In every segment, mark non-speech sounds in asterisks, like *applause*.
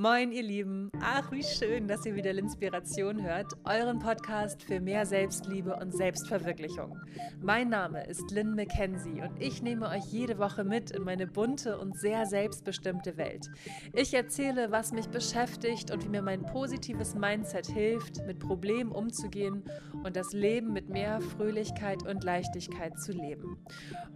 Moin, ihr Lieben. Ach, wie schön, dass ihr wieder Linspiration hört, euren Podcast für mehr Selbstliebe und Selbstverwirklichung. Mein Name ist Lynn McKenzie und ich nehme euch jede Woche mit in meine bunte und sehr selbstbestimmte Welt. Ich erzähle, was mich beschäftigt und wie mir mein positives Mindset hilft, mit Problemen umzugehen und das Leben mit mehr Fröhlichkeit und Leichtigkeit zu leben.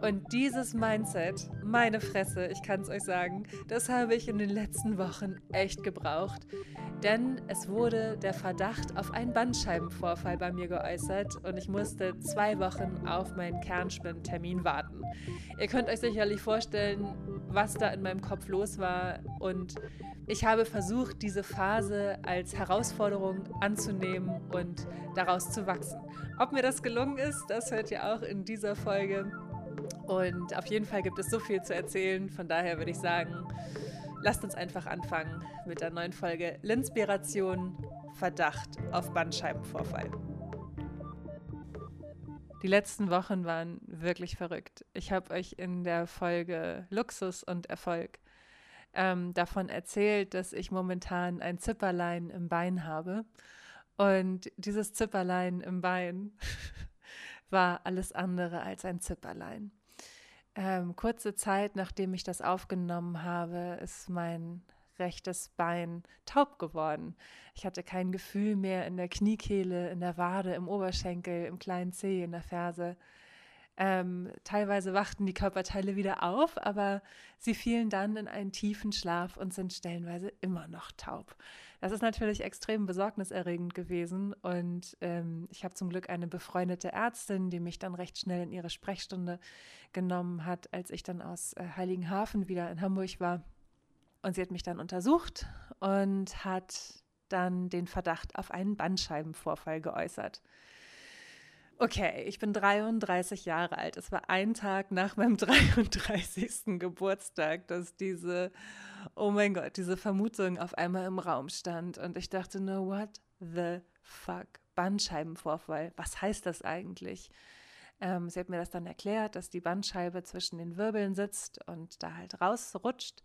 Und dieses Mindset, meine Fresse, ich kann es euch sagen, das habe ich in den letzten Wochen echt echt gebraucht, denn es wurde der Verdacht auf einen Bandscheibenvorfall bei mir geäußert und ich musste zwei Wochen auf meinen Kernspintermin warten. Ihr könnt euch sicherlich vorstellen, was da in meinem Kopf los war und ich habe versucht, diese Phase als Herausforderung anzunehmen und daraus zu wachsen. Ob mir das gelungen ist, das hört ihr auch in dieser Folge. Und auf jeden Fall gibt es so viel zu erzählen. Von daher würde ich sagen, Lasst uns einfach anfangen mit der neuen Folge Linspiration Verdacht auf Bandscheibenvorfall. Die letzten Wochen waren wirklich verrückt. Ich habe euch in der Folge Luxus und Erfolg ähm, davon erzählt, dass ich momentan ein Zipperlein im Bein habe. Und dieses Zipperlein im Bein *laughs* war alles andere als ein Zipperlein. Ähm, kurze Zeit nachdem ich das aufgenommen habe, ist mein rechtes Bein taub geworden. Ich hatte kein Gefühl mehr in der Kniekehle, in der Wade, im Oberschenkel, im kleinen Zeh, in der Ferse. Ähm, teilweise wachten die Körperteile wieder auf, aber sie fielen dann in einen tiefen Schlaf und sind stellenweise immer noch taub. Das ist natürlich extrem besorgniserregend gewesen und ähm, ich habe zum Glück eine befreundete Ärztin, die mich dann recht schnell in ihre Sprechstunde genommen hat, als ich dann aus äh, Heiligenhafen wieder in Hamburg war. Und sie hat mich dann untersucht und hat dann den Verdacht auf einen Bandscheibenvorfall geäußert. Okay, ich bin 33 Jahre alt. Es war ein Tag nach meinem *laughs* 33. Geburtstag, dass diese, oh mein Gott, diese Vermutung auf einmal im Raum stand. Und ich dachte nur, what the fuck? Bandscheibenvorfall, was heißt das eigentlich? Ähm, sie hat mir das dann erklärt, dass die Bandscheibe zwischen den Wirbeln sitzt und da halt rausrutscht.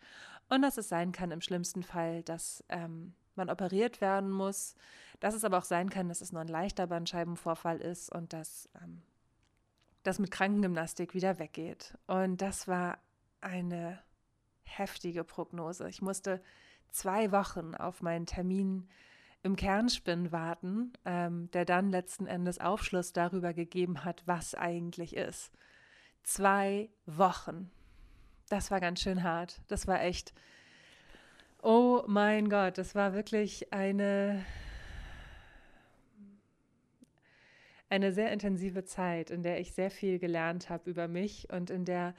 Und dass es sein kann im schlimmsten Fall, dass ähm, man operiert werden muss dass es aber auch sein kann, dass es nur ein leichter Bandscheibenvorfall ist und dass ähm, das mit Krankengymnastik wieder weggeht. Und das war eine heftige Prognose. Ich musste zwei Wochen auf meinen Termin im Kernspinn warten, ähm, der dann letzten Endes Aufschluss darüber gegeben hat, was eigentlich ist. Zwei Wochen. Das war ganz schön hart. Das war echt. Oh mein Gott, das war wirklich eine eine sehr intensive Zeit, in der ich sehr viel gelernt habe über mich und in der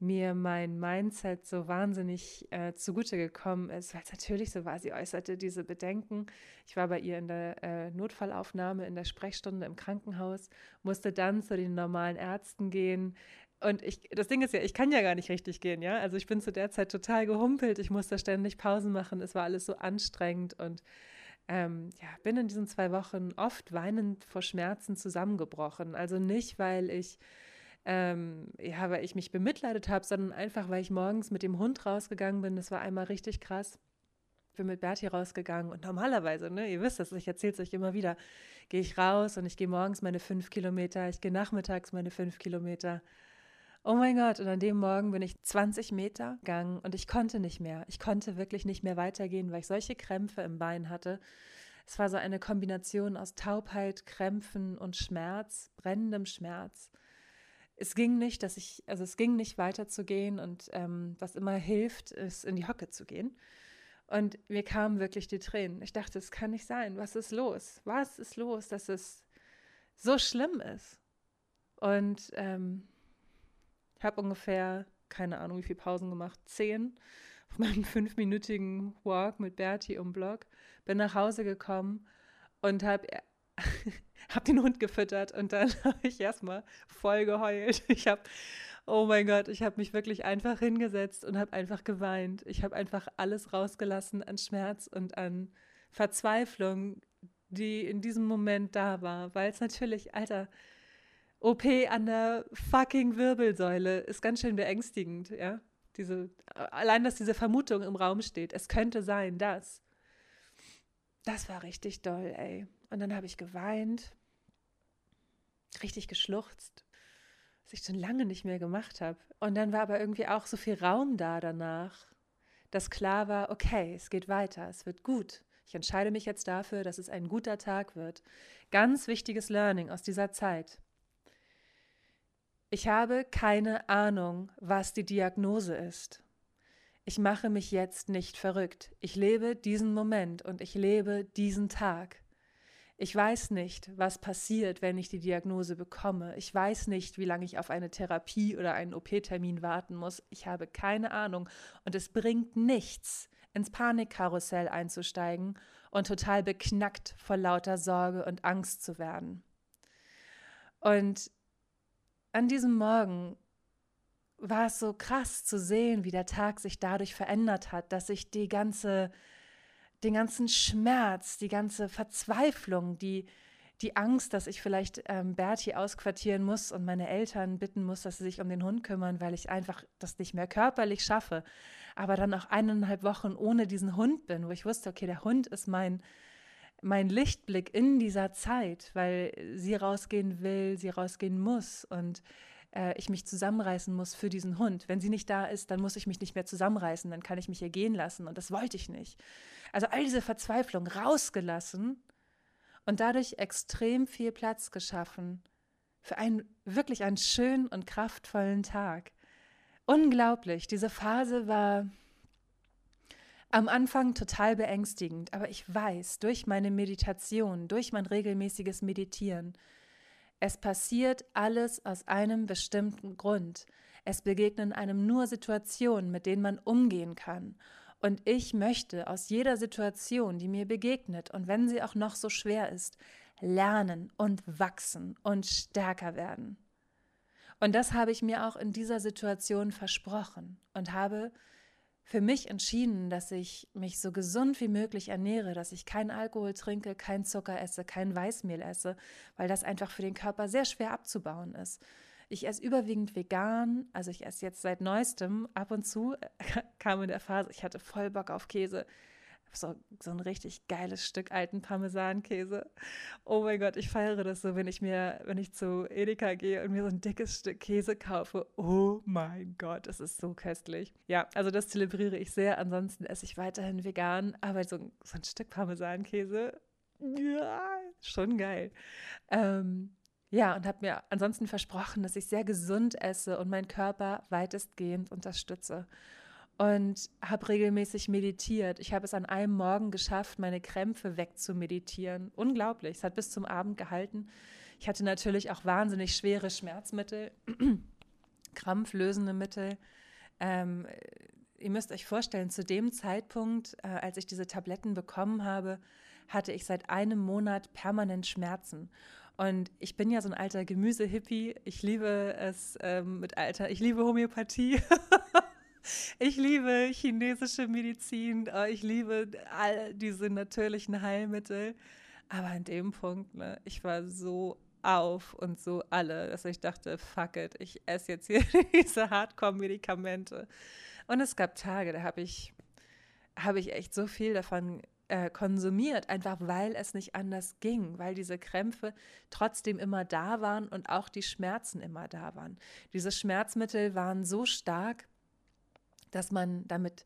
mir mein Mindset so wahnsinnig äh, zugute gekommen ist, weil es natürlich so war. Sie äußerte diese Bedenken. Ich war bei ihr in der äh, Notfallaufnahme, in der Sprechstunde im Krankenhaus, musste dann zu den normalen Ärzten gehen. Und ich, das Ding ist ja, ich kann ja gar nicht richtig gehen, ja. Also ich bin zu der Zeit total gehumpelt. Ich musste ständig Pausen machen. Es war alles so anstrengend und ähm, ja, bin in diesen zwei Wochen oft weinend vor Schmerzen zusammengebrochen. Also nicht, weil ich, ähm, ja, weil ich mich bemitleidet habe, sondern einfach, weil ich morgens mit dem Hund rausgegangen bin. Das war einmal richtig krass. Ich bin mit Bertie rausgegangen und normalerweise, ne, ihr wisst das, ich erzähle es euch immer wieder, gehe ich raus und ich gehe morgens meine fünf Kilometer, ich gehe nachmittags meine fünf Kilometer. Oh mein Gott, und an dem Morgen bin ich 20 Meter gegangen und ich konnte nicht mehr. Ich konnte wirklich nicht mehr weitergehen, weil ich solche Krämpfe im Bein hatte. Es war so eine Kombination aus Taubheit, Krämpfen und Schmerz, brennendem Schmerz. Es ging nicht, dass ich, also es ging nicht weiterzugehen und ähm, was immer hilft, ist in die Hocke zu gehen. Und mir kamen wirklich die Tränen. Ich dachte, es kann nicht sein. Was ist los? Was ist los, dass es so schlimm ist? Und ähm, habe ungefähr, keine Ahnung, wie viele Pausen gemacht, zehn auf meinem *laughs* fünfminütigen Walk mit Bertie um Block. Bin nach Hause gekommen und habe *laughs* hab den Hund gefüttert und dann *laughs* habe ich erstmal voll geheult. Ich habe, oh mein Gott, ich habe mich wirklich einfach hingesetzt und habe einfach geweint. Ich habe einfach alles rausgelassen an Schmerz und an Verzweiflung, die in diesem Moment da war, weil es natürlich, Alter, OP an der fucking Wirbelsäule ist ganz schön beängstigend, ja. Diese, allein, dass diese Vermutung im Raum steht, es könnte sein, dass. Das war richtig doll, ey. Und dann habe ich geweint, richtig geschluchzt, was ich schon lange nicht mehr gemacht habe. Und dann war aber irgendwie auch so viel Raum da danach, dass klar war, okay, es geht weiter, es wird gut. Ich entscheide mich jetzt dafür, dass es ein guter Tag wird. Ganz wichtiges Learning aus dieser Zeit. Ich habe keine Ahnung, was die Diagnose ist. Ich mache mich jetzt nicht verrückt. Ich lebe diesen Moment und ich lebe diesen Tag. Ich weiß nicht, was passiert, wenn ich die Diagnose bekomme. Ich weiß nicht, wie lange ich auf eine Therapie oder einen OP-Termin warten muss. Ich habe keine Ahnung. Und es bringt nichts, ins Panikkarussell einzusteigen und total beknackt vor lauter Sorge und Angst zu werden. Und an diesem Morgen war es so krass zu sehen, wie der Tag sich dadurch verändert hat, dass ich die ganze, den ganzen Schmerz, die ganze Verzweiflung, die, die Angst, dass ich vielleicht ähm, Berti ausquartieren muss und meine Eltern bitten muss, dass sie sich um den Hund kümmern, weil ich einfach das nicht mehr körperlich schaffe, aber dann auch eineinhalb Wochen ohne diesen Hund bin, wo ich wusste, okay, der Hund ist mein, mein Lichtblick in dieser Zeit, weil sie rausgehen will, sie rausgehen muss und äh, ich mich zusammenreißen muss für diesen Hund. Wenn sie nicht da ist, dann muss ich mich nicht mehr zusammenreißen, dann kann ich mich hier gehen lassen und das wollte ich nicht. Also all diese Verzweiflung rausgelassen und dadurch extrem viel Platz geschaffen für einen wirklich einen schönen und kraftvollen Tag. Unglaublich, diese Phase war am Anfang total beängstigend, aber ich weiß durch meine Meditation, durch mein regelmäßiges Meditieren, es passiert alles aus einem bestimmten Grund. Es begegnen einem nur Situationen, mit denen man umgehen kann. Und ich möchte aus jeder Situation, die mir begegnet, und wenn sie auch noch so schwer ist, lernen und wachsen und stärker werden. Und das habe ich mir auch in dieser Situation versprochen und habe für mich entschieden, dass ich mich so gesund wie möglich ernähre, dass ich keinen Alkohol trinke, keinen Zucker esse, kein Weißmehl esse, weil das einfach für den Körper sehr schwer abzubauen ist. Ich esse überwiegend vegan, also ich esse jetzt seit neuestem ab und zu, *laughs* kam in der Phase, ich hatte voll Bock auf Käse. So, so ein richtig geiles Stück alten Parmesankäse. Oh mein Gott, ich feiere das so, wenn ich mir, wenn ich zu Edeka gehe und mir so ein dickes Stück Käse kaufe. Oh mein Gott, das ist so köstlich. Ja, also das zelebriere ich sehr. Ansonsten esse ich weiterhin vegan, aber so, so ein Stück Parmesankäse, ja, schon geil. Ähm, ja, und habe mir ansonsten versprochen, dass ich sehr gesund esse und meinen Körper weitestgehend unterstütze. Und habe regelmäßig meditiert. Ich habe es an einem Morgen geschafft, meine Krämpfe wegzumeditieren. Unglaublich. Es hat bis zum Abend gehalten. Ich hatte natürlich auch wahnsinnig schwere Schmerzmittel, *clears throat* krampflösende Mittel. Ähm, ihr müsst euch vorstellen, zu dem Zeitpunkt, äh, als ich diese Tabletten bekommen habe, hatte ich seit einem Monat permanent Schmerzen. Und ich bin ja so ein alter Gemüse-Hippie. Ich liebe es ähm, mit alter, ich liebe Homöopathie. *laughs* ich liebe chinesische Medizin. Äh, ich liebe all diese natürlichen Heilmittel. Aber an dem Punkt, ne, ich war so auf und so alle, dass ich dachte, fuck it, ich esse jetzt hier *laughs* diese Hardcore-Medikamente. Und es gab Tage, da habe ich, hab ich echt so viel davon äh, konsumiert, einfach weil es nicht anders ging, weil diese Krämpfe trotzdem immer da waren und auch die Schmerzen immer da waren. Diese Schmerzmittel waren so stark, dass man damit,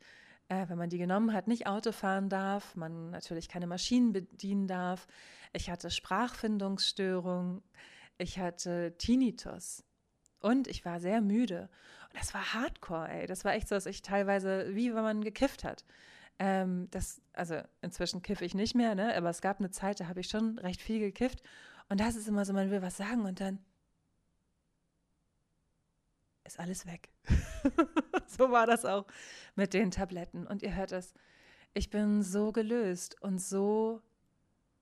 äh, wenn man die genommen hat, nicht Auto fahren darf, man natürlich keine Maschinen bedienen darf. Ich hatte Sprachfindungsstörung, ich hatte Tinnitus. Und ich war sehr müde. Und das war hardcore, ey. Das war echt so, dass ich teilweise, wie wenn man gekifft hat. Ähm, das, also inzwischen kiffe ich nicht mehr, ne? aber es gab eine Zeit, da habe ich schon recht viel gekifft. Und das ist immer so, man will was sagen und dann ist alles weg. *laughs* so war das auch mit den Tabletten. Und ihr hört es, ich bin so gelöst und so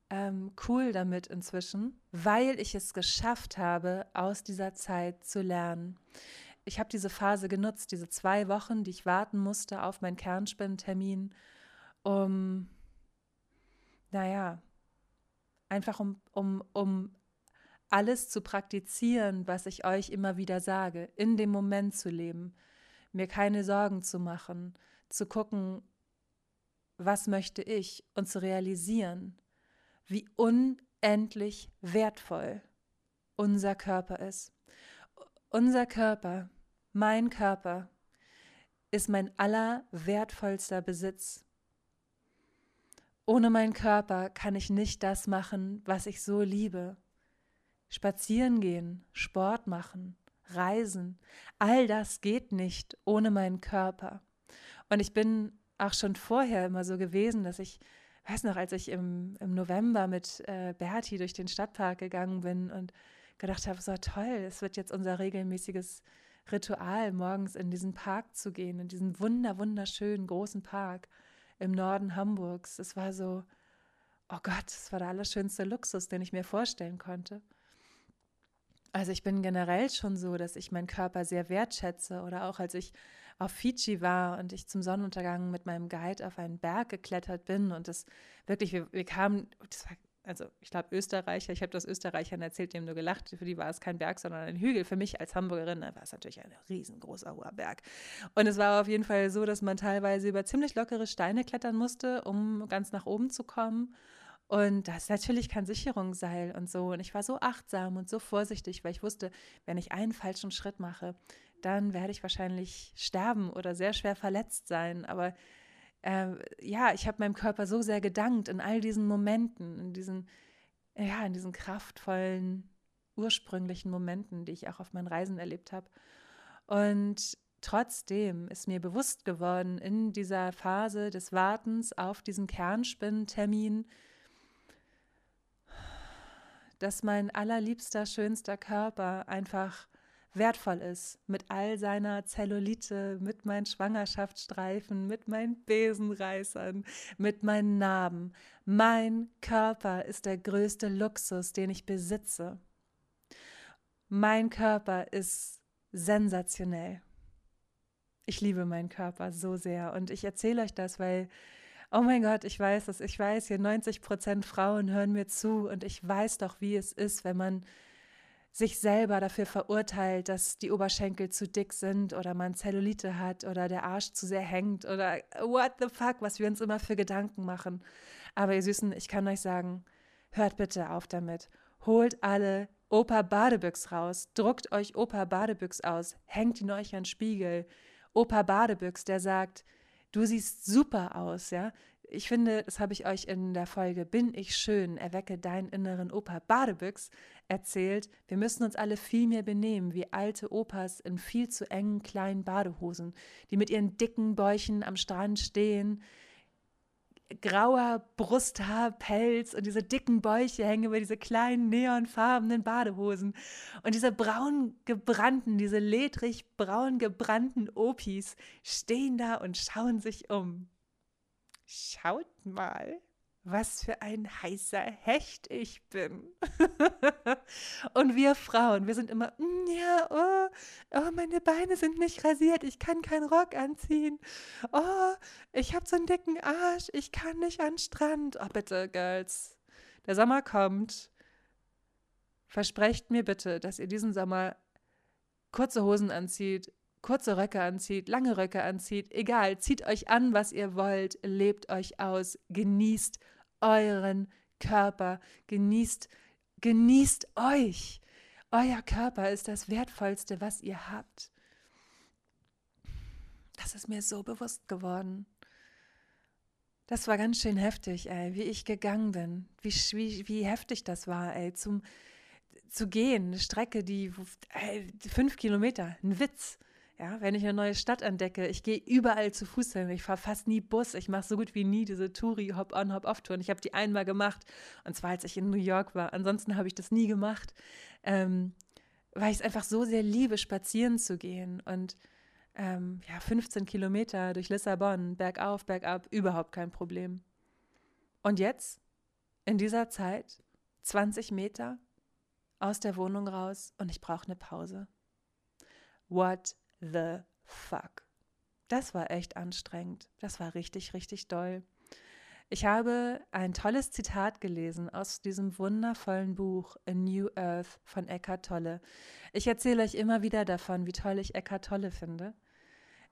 ähm, cool damit inzwischen, weil ich es geschafft habe, aus dieser Zeit zu lernen. Ich habe diese Phase genutzt, diese zwei Wochen, die ich warten musste auf meinen Kernspendentermin, um, naja, einfach um, um, um alles zu praktizieren, was ich euch immer wieder sage, in dem Moment zu leben, mir keine Sorgen zu machen, zu gucken, was möchte ich und zu realisieren, wie unendlich wertvoll unser Körper ist. Unser Körper, mein Körper, ist mein allerwertvollster Besitz. Ohne meinen Körper kann ich nicht das machen, was ich so liebe. Spazieren gehen, Sport machen, reisen, all das geht nicht ohne meinen Körper. Und ich bin auch schon vorher immer so gewesen, dass ich, weiß noch, als ich im, im November mit äh, Berti durch den Stadtpark gegangen bin und gedacht habe, so toll, es wird jetzt unser regelmäßiges Ritual, morgens in diesen Park zu gehen, in diesen wunder, wunderschönen großen Park im Norden Hamburgs. Es war so, oh Gott, es war der allerschönste Luxus, den ich mir vorstellen konnte. Also ich bin generell schon so, dass ich meinen Körper sehr wertschätze oder auch als ich auf Fidschi war und ich zum Sonnenuntergang mit meinem Guide auf einen Berg geklettert bin und das wirklich, wir, wir kamen, das war also ich glaube Österreicher, ich habe das Österreichern erzählt, die haben nur gelacht, für die war es kein Berg, sondern ein Hügel. Für mich als Hamburgerin war es natürlich ein riesengroßer hoher Berg. Und es war auf jeden Fall so, dass man teilweise über ziemlich lockere Steine klettern musste, um ganz nach oben zu kommen. Und das ist natürlich kein Sicherungsseil und so. Und ich war so achtsam und so vorsichtig, weil ich wusste, wenn ich einen falschen Schritt mache, dann werde ich wahrscheinlich sterben oder sehr schwer verletzt sein. Aber äh, ja, ich habe meinem Körper so sehr gedankt in all diesen Momenten, in diesen, ja, in diesen kraftvollen, ursprünglichen Momenten, die ich auch auf meinen Reisen erlebt habe. Und trotzdem ist mir bewusst geworden in dieser Phase des Wartens auf diesen Kernspinntermin, dass mein allerliebster, schönster Körper einfach wertvoll ist, mit all seiner Zellulite, mit meinen Schwangerschaftsstreifen, mit meinen Besenreißern, mit meinen Narben. Mein Körper ist der größte Luxus, den ich besitze. Mein Körper ist sensationell. Ich liebe meinen Körper so sehr und ich erzähle euch das, weil oh mein Gott, ich weiß es, ich weiß, hier 90 Prozent Frauen hören mir zu und ich weiß doch, wie es ist, wenn man sich selber dafür verurteilt, dass die Oberschenkel zu dick sind oder man Zellulite hat oder der Arsch zu sehr hängt oder what the fuck, was wir uns immer für Gedanken machen. Aber ihr Süßen, ich kann euch sagen, hört bitte auf damit. Holt alle Opa Badebüchs raus, druckt euch Opa Badebüchs aus, hängt ihn euch an Spiegel. Opa Badebüchs, der sagt, du siehst super aus, ja ich finde, das habe ich euch in der Folge Bin ich schön, erwecke deinen inneren Opa Badebüchs erzählt. Wir müssen uns alle viel mehr benehmen wie alte Opas in viel zu engen kleinen Badehosen, die mit ihren dicken Bäuchen am Strand stehen, grauer Brusthaarpelz und diese dicken Bäuche hängen über diese kleinen neonfarbenen Badehosen. Und diese braun gebrannten, diese ledrig braun gebrannten Opis stehen da und schauen sich um. Schaut mal, was für ein heißer Hecht ich bin. *laughs* und wir Frauen, wir sind immer, mm, ja, oh, oh, meine Beine sind nicht rasiert, ich kann keinen Rock anziehen. Oh, ich habe so einen dicken Arsch, ich kann nicht an den Strand. Oh, bitte, Girls, der Sommer kommt. Versprecht mir bitte, dass ihr diesen Sommer kurze Hosen anzieht, kurze Röcke anzieht, lange Röcke anzieht, egal, zieht euch an, was ihr wollt, lebt euch aus, genießt euren Körper, genießt, genießt euch. Euer Körper ist das Wertvollste, was ihr habt. Das ist mir so bewusst geworden. Das war ganz schön heftig, ey, wie ich gegangen bin, wie, wie, wie heftig das war, ey, zum, zu gehen, eine Strecke, die ey, fünf Kilometer, ein Witz. Ja, wenn ich eine neue Stadt entdecke, ich gehe überall zu Fuß hin. Ich fahre fast nie Bus. Ich mache so gut wie nie diese Touri Hop-on, Hop-off-Touren. Ich habe die einmal gemacht und zwar als ich in New York war. Ansonsten habe ich das nie gemacht, ähm, weil ich es einfach so sehr liebe, spazieren zu gehen und ähm, ja, 15 Kilometer durch Lissabon, bergauf, bergab, überhaupt kein Problem. Und jetzt, in dieser Zeit, 20 Meter aus der Wohnung raus und ich brauche eine Pause. What the fuck. Das war echt anstrengend. Das war richtig, richtig doll. Ich habe ein tolles Zitat gelesen aus diesem wundervollen Buch A New Earth von Eckhart Tolle. Ich erzähle euch immer wieder davon, wie toll ich Eckhart Tolle finde.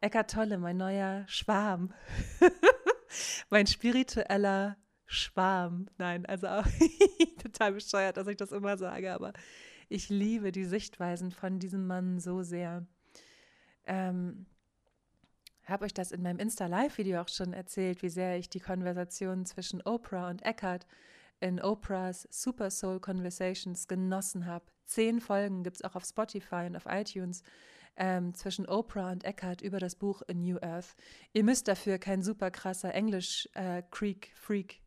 Eckart Tolle, mein neuer Schwarm. *laughs* mein spiritueller Schwarm. Nein, also auch *laughs* total bescheuert, dass ich das immer sage, aber ich liebe die Sichtweisen von diesem Mann so sehr. Ähm, habe euch das in meinem Insta-Live-Video auch schon erzählt, wie sehr ich die Konversation zwischen Oprah und Eckhart in Oprahs Super Soul Conversations genossen habe. Zehn Folgen gibt es auch auf Spotify und auf iTunes ähm, zwischen Oprah und Eckhart über das Buch A New Earth. Ihr müsst dafür kein super krasser Englisch-Creek-Freak äh,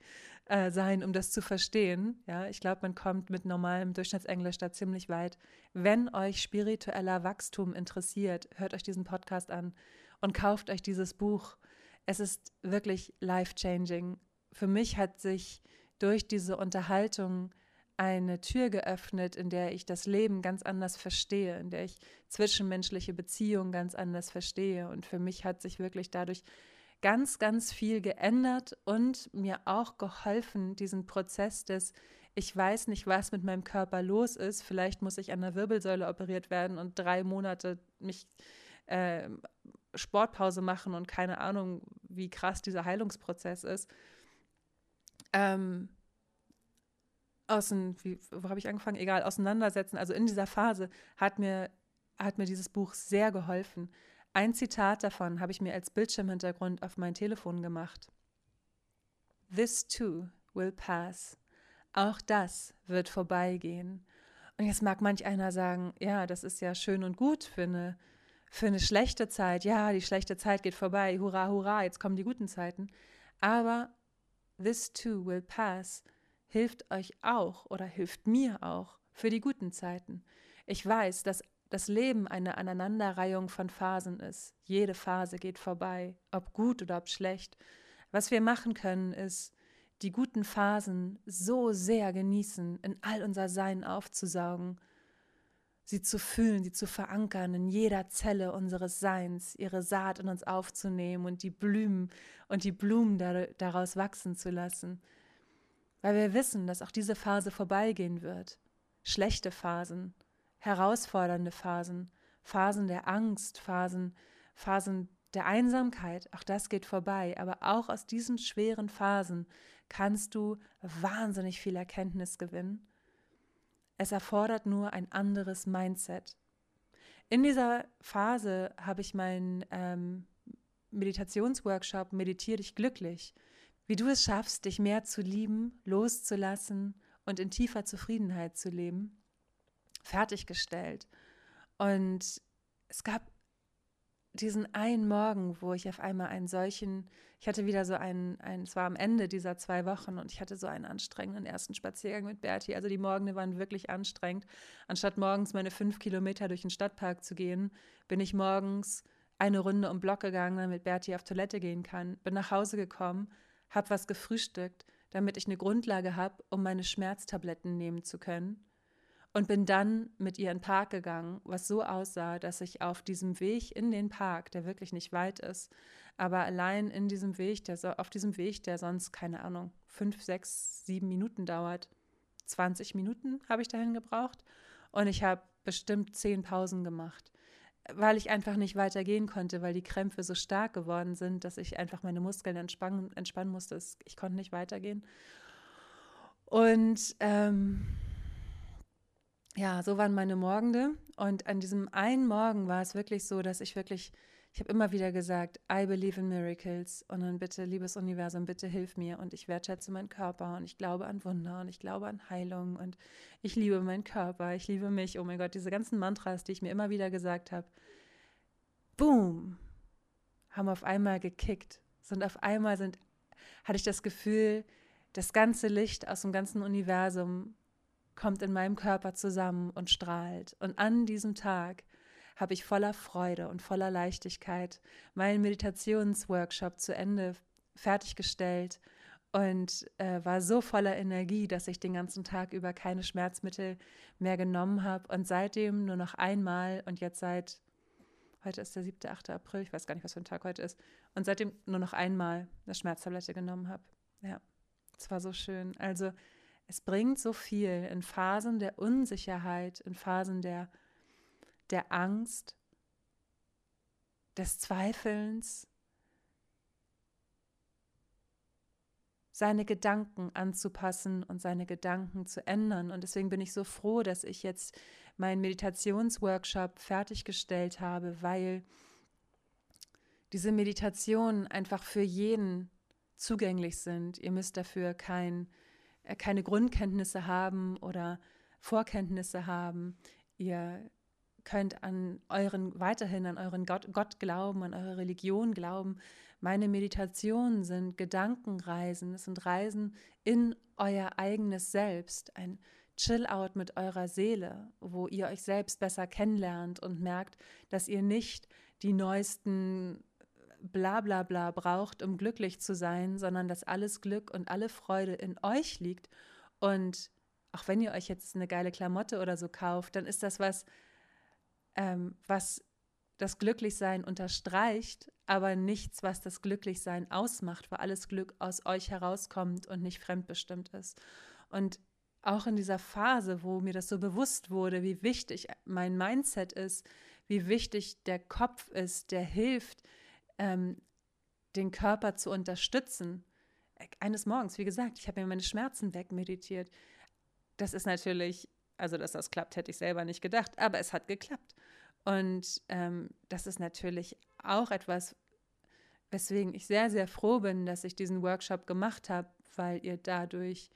äh, sein, um das zu verstehen. Ja, ich glaube, man kommt mit normalem Durchschnittsenglisch da ziemlich weit. Wenn euch spiritueller Wachstum interessiert, hört euch diesen Podcast an und kauft euch dieses Buch. Es ist wirklich life-changing. Für mich hat sich durch diese Unterhaltung eine Tür geöffnet, in der ich das Leben ganz anders verstehe, in der ich zwischenmenschliche Beziehungen ganz anders verstehe. Und für mich hat sich wirklich dadurch ganz, ganz viel geändert und mir auch geholfen, diesen Prozess des, ich weiß nicht, was mit meinem Körper los ist, vielleicht muss ich an der Wirbelsäule operiert werden und drei Monate mich äh, Sportpause machen und keine Ahnung, wie krass dieser Heilungsprozess ist. Ähm, außen, wie, wo habe ich angefangen? Egal, auseinandersetzen. Also in dieser Phase hat mir, hat mir dieses Buch sehr geholfen. Ein Zitat davon habe ich mir als Bildschirmhintergrund auf mein Telefon gemacht. This too will pass. Auch das wird vorbeigehen. Und jetzt mag manch einer sagen, ja, das ist ja schön und gut für eine, für eine schlechte Zeit. Ja, die schlechte Zeit geht vorbei. Hurra, hurra, jetzt kommen die guten Zeiten. Aber this too will pass hilft euch auch oder hilft mir auch für die guten Zeiten. Ich weiß, dass das Leben eine Aneinanderreihung von Phasen ist. Jede Phase geht vorbei, ob gut oder ob schlecht. Was wir machen können, ist, die guten Phasen so sehr genießen, in all unser Sein aufzusaugen, sie zu fühlen, sie zu verankern in jeder Zelle unseres Seins, ihre Saat in uns aufzunehmen und die Blumen und die Blumen daraus wachsen zu lassen weil wir wissen, dass auch diese Phase vorbeigehen wird. Schlechte Phasen, herausfordernde Phasen, Phasen der Angst, Phasen, Phasen der Einsamkeit, auch das geht vorbei. Aber auch aus diesen schweren Phasen kannst du wahnsinnig viel Erkenntnis gewinnen. Es erfordert nur ein anderes Mindset. In dieser Phase habe ich meinen ähm, Meditationsworkshop Meditiere dich glücklich wie du es schaffst, dich mehr zu lieben, loszulassen und in tiefer Zufriedenheit zu leben, fertiggestellt. Und es gab diesen einen Morgen, wo ich auf einmal einen solchen, ich hatte wieder so einen, einen, es war am Ende dieser zwei Wochen und ich hatte so einen anstrengenden ersten Spaziergang mit Bertie. Also die Morgene waren wirklich anstrengend. Anstatt morgens meine fünf Kilometer durch den Stadtpark zu gehen, bin ich morgens eine Runde um Block gegangen, damit Bertie auf Toilette gehen kann. Bin nach Hause gekommen, habe was gefrühstückt, damit ich eine Grundlage habe, um meine Schmerztabletten nehmen zu können. Und bin dann mit ihr in den Park gegangen, was so aussah, dass ich auf diesem Weg in den Park, der wirklich nicht weit ist, aber allein in diesem Weg, der so, auf diesem Weg, der sonst, keine Ahnung, fünf, sechs, sieben Minuten dauert, 20 Minuten habe ich dahin gebraucht. Und ich habe bestimmt zehn Pausen gemacht weil ich einfach nicht weitergehen konnte, weil die Krämpfe so stark geworden sind, dass ich einfach meine Muskeln entspannen, entspannen musste. Ich konnte nicht weitergehen. Und ähm, ja, so waren meine Morgende. Und an diesem einen Morgen war es wirklich so, dass ich wirklich ich habe immer wieder gesagt, I believe in miracles. Und dann bitte, liebes Universum, bitte hilf mir. Und ich wertschätze meinen Körper. Und ich glaube an Wunder. Und ich glaube an Heilung. Und ich liebe meinen Körper, ich liebe mich, oh mein Gott, diese ganzen Mantras, die ich mir immer wieder gesagt habe, boom, haben auf einmal gekickt, sind auf einmal sind, hatte ich das Gefühl, das ganze Licht aus dem ganzen Universum kommt in meinem Körper zusammen und strahlt. Und an diesem Tag habe ich voller Freude und voller Leichtigkeit meinen Meditationsworkshop zu Ende fertiggestellt und äh, war so voller Energie, dass ich den ganzen Tag über keine Schmerzmittel mehr genommen habe und seitdem nur noch einmal und jetzt seit, heute ist der 7., 8. April, ich weiß gar nicht, was für ein Tag heute ist, und seitdem nur noch einmal eine Schmerztablette genommen habe. Ja, es war so schön. Also es bringt so viel in Phasen der Unsicherheit, in Phasen der der Angst, des Zweifelns, seine Gedanken anzupassen und seine Gedanken zu ändern. Und deswegen bin ich so froh, dass ich jetzt meinen Meditationsworkshop fertiggestellt habe, weil diese Meditationen einfach für jeden zugänglich sind. Ihr müsst dafür kein, keine Grundkenntnisse haben oder Vorkenntnisse haben. Ihr könnt an euren, weiterhin an euren Gott, Gott glauben, an eure Religion glauben. Meine Meditationen sind Gedankenreisen, es sind Reisen in euer eigenes Selbst, ein Chill-out mit eurer Seele, wo ihr euch selbst besser kennenlernt und merkt, dass ihr nicht die neuesten Blablabla bla bla braucht, um glücklich zu sein, sondern dass alles Glück und alle Freude in euch liegt. Und auch wenn ihr euch jetzt eine geile Klamotte oder so kauft, dann ist das was, ähm, was das Glücklichsein unterstreicht, aber nichts, was das Glücklichsein ausmacht, weil alles Glück aus euch herauskommt und nicht fremdbestimmt ist. Und auch in dieser Phase, wo mir das so bewusst wurde, wie wichtig mein Mindset ist, wie wichtig der Kopf ist, der hilft, ähm, den Körper zu unterstützen. Eines Morgens, wie gesagt, ich habe mir meine Schmerzen wegmeditiert. Das ist natürlich, also dass das klappt, hätte ich selber nicht gedacht, aber es hat geklappt. Und ähm, das ist natürlich auch etwas, weswegen ich sehr, sehr froh bin, dass ich diesen Workshop gemacht habe, weil ihr dadurch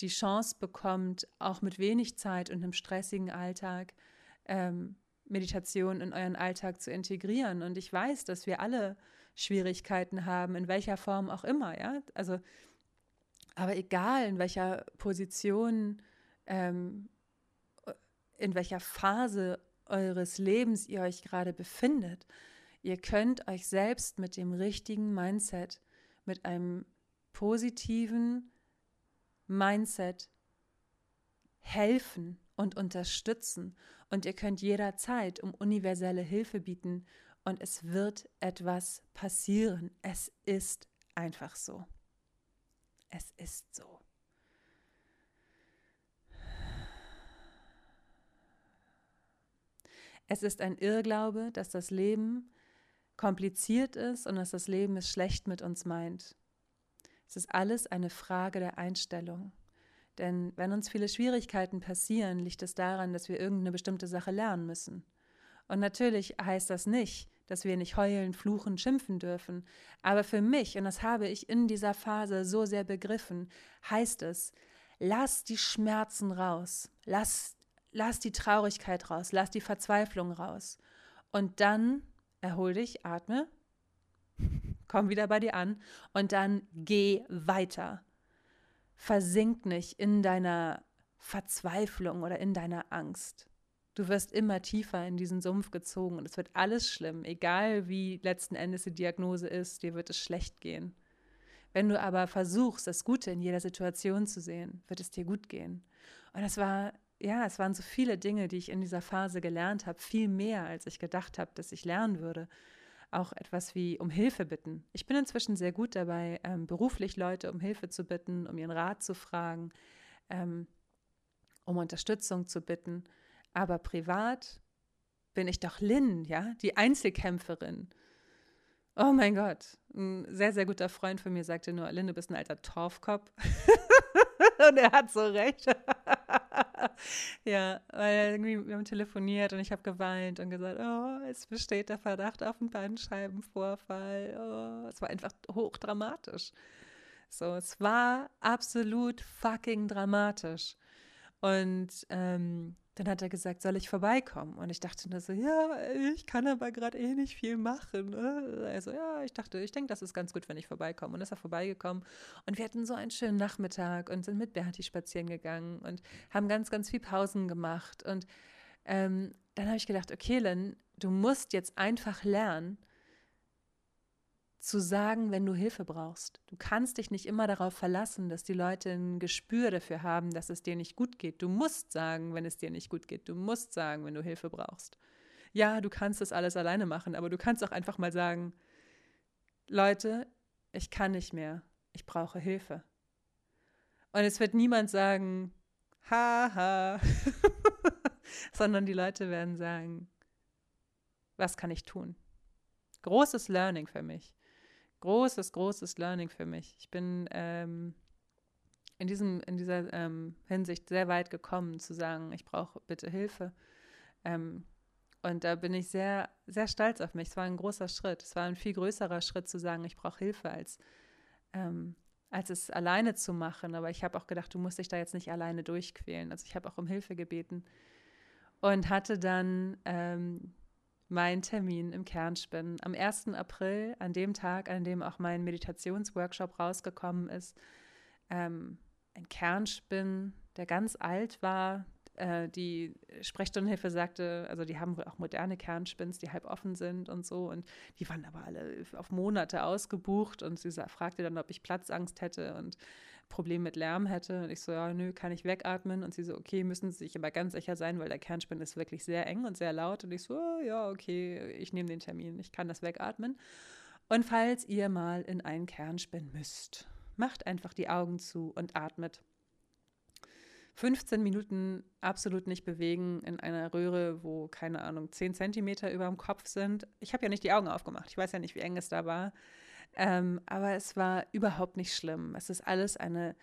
die Chance bekommt, auch mit wenig Zeit und einem stressigen Alltag ähm, Meditation in euren Alltag zu integrieren. Und ich weiß, dass wir alle Schwierigkeiten haben, in welcher Form auch immer, ja. Also, aber egal in welcher Position, ähm, in welcher Phase eures Lebens ihr euch gerade befindet, ihr könnt euch selbst mit dem richtigen Mindset, mit einem positiven Mindset helfen und unterstützen und ihr könnt jederzeit um universelle Hilfe bieten und es wird etwas passieren. Es ist einfach so. Es ist so. Es ist ein Irrglaube, dass das Leben kompliziert ist und dass das Leben es schlecht mit uns meint. Es ist alles eine Frage der Einstellung. Denn wenn uns viele Schwierigkeiten passieren, liegt es daran, dass wir irgendeine bestimmte Sache lernen müssen. Und natürlich heißt das nicht, dass wir nicht heulen, fluchen, schimpfen dürfen. Aber für mich, und das habe ich in dieser Phase so sehr begriffen, heißt es, lass die Schmerzen raus, lass, lass die Traurigkeit raus, lass die Verzweiflung raus. Und dann erhol dich, atme, *laughs* komm wieder bei dir an und dann geh weiter versink nicht in deiner Verzweiflung oder in deiner Angst. Du wirst immer tiefer in diesen Sumpf gezogen und es wird alles schlimm, egal wie letzten Endes die Diagnose ist, dir wird es schlecht gehen. Wenn du aber versuchst, das Gute in jeder Situation zu sehen, wird es dir gut gehen. Und es war, ja, es waren so viele Dinge, die ich in dieser Phase gelernt habe, viel mehr, als ich gedacht habe, dass ich lernen würde auch etwas wie um Hilfe bitten. Ich bin inzwischen sehr gut dabei, ähm, beruflich Leute um Hilfe zu bitten, um ihren Rat zu fragen, ähm, um Unterstützung zu bitten. Aber privat bin ich doch Lynn, ja, die Einzelkämpferin. Oh mein Gott, ein sehr, sehr guter Freund von mir sagte nur, Lynn, du bist ein alter Torfkopf. *laughs* Und er hat so recht. *laughs* ja, weil irgendwie wir haben telefoniert und ich habe geweint und gesagt, oh, es besteht der Verdacht auf einen Bandscheibenvorfall. Oh, es war einfach hochdramatisch. So, es war absolut fucking dramatisch. Und ähm, dann hat er gesagt, soll ich vorbeikommen? Und ich dachte nur so, ja, ich kann aber gerade eh nicht viel machen. Also ja, ich dachte, ich denke, das ist ganz gut, wenn ich vorbeikomme. Und ist er vorbeigekommen. Und wir hatten so einen schönen Nachmittag und sind mit Berti spazieren gegangen und haben ganz, ganz viel Pausen gemacht. Und ähm, dann habe ich gedacht, okay, Len, du musst jetzt einfach lernen, zu sagen, wenn du Hilfe brauchst. Du kannst dich nicht immer darauf verlassen, dass die Leute ein Gespür dafür haben, dass es dir nicht gut geht. Du musst sagen, wenn es dir nicht gut geht. Du musst sagen, wenn du Hilfe brauchst. Ja, du kannst das alles alleine machen, aber du kannst auch einfach mal sagen, Leute, ich kann nicht mehr. Ich brauche Hilfe. Und es wird niemand sagen, haha, *laughs* sondern die Leute werden sagen, was kann ich tun? großes Learning für mich. Großes, großes Learning für mich. Ich bin ähm, in, diesem, in dieser ähm, Hinsicht sehr weit gekommen, zu sagen, ich brauche bitte Hilfe. Ähm, und da bin ich sehr, sehr stolz auf mich. Es war ein großer Schritt. Es war ein viel größerer Schritt zu sagen, ich brauche Hilfe, als, ähm, als es alleine zu machen. Aber ich habe auch gedacht, du musst dich da jetzt nicht alleine durchquälen. Also ich habe auch um Hilfe gebeten und hatte dann ähm, meinen Termin im Kernspinnen am 1. April, an dem Tag, an dem auch mein Meditationsworkshop rausgekommen ist. Ähm, ein Kernspinn, der ganz alt war. Äh, die Sprechstundenhilfe sagte, also die haben wohl auch moderne Kernspins, die halb offen sind und so. Und die waren aber alle auf Monate ausgebucht. Und sie fragte dann, ob ich Platzangst hätte und Problem mit Lärm hätte. Und ich so, ja, nö, kann ich wegatmen. Und sie so, okay, müssen Sie sich aber ganz sicher sein, weil der Kernspin ist wirklich sehr eng und sehr laut. Und ich so, oh, ja, okay, ich nehme den Termin, ich kann das wegatmen. Und falls ihr mal in einen Kernspin müsst, Macht einfach die Augen zu und atmet. 15 Minuten absolut nicht bewegen in einer Röhre, wo, keine Ahnung, 10 Zentimeter über dem Kopf sind. Ich habe ja nicht die Augen aufgemacht. Ich weiß ja nicht, wie eng es da war. Ähm, aber es war überhaupt nicht schlimm. Es ist alles eine,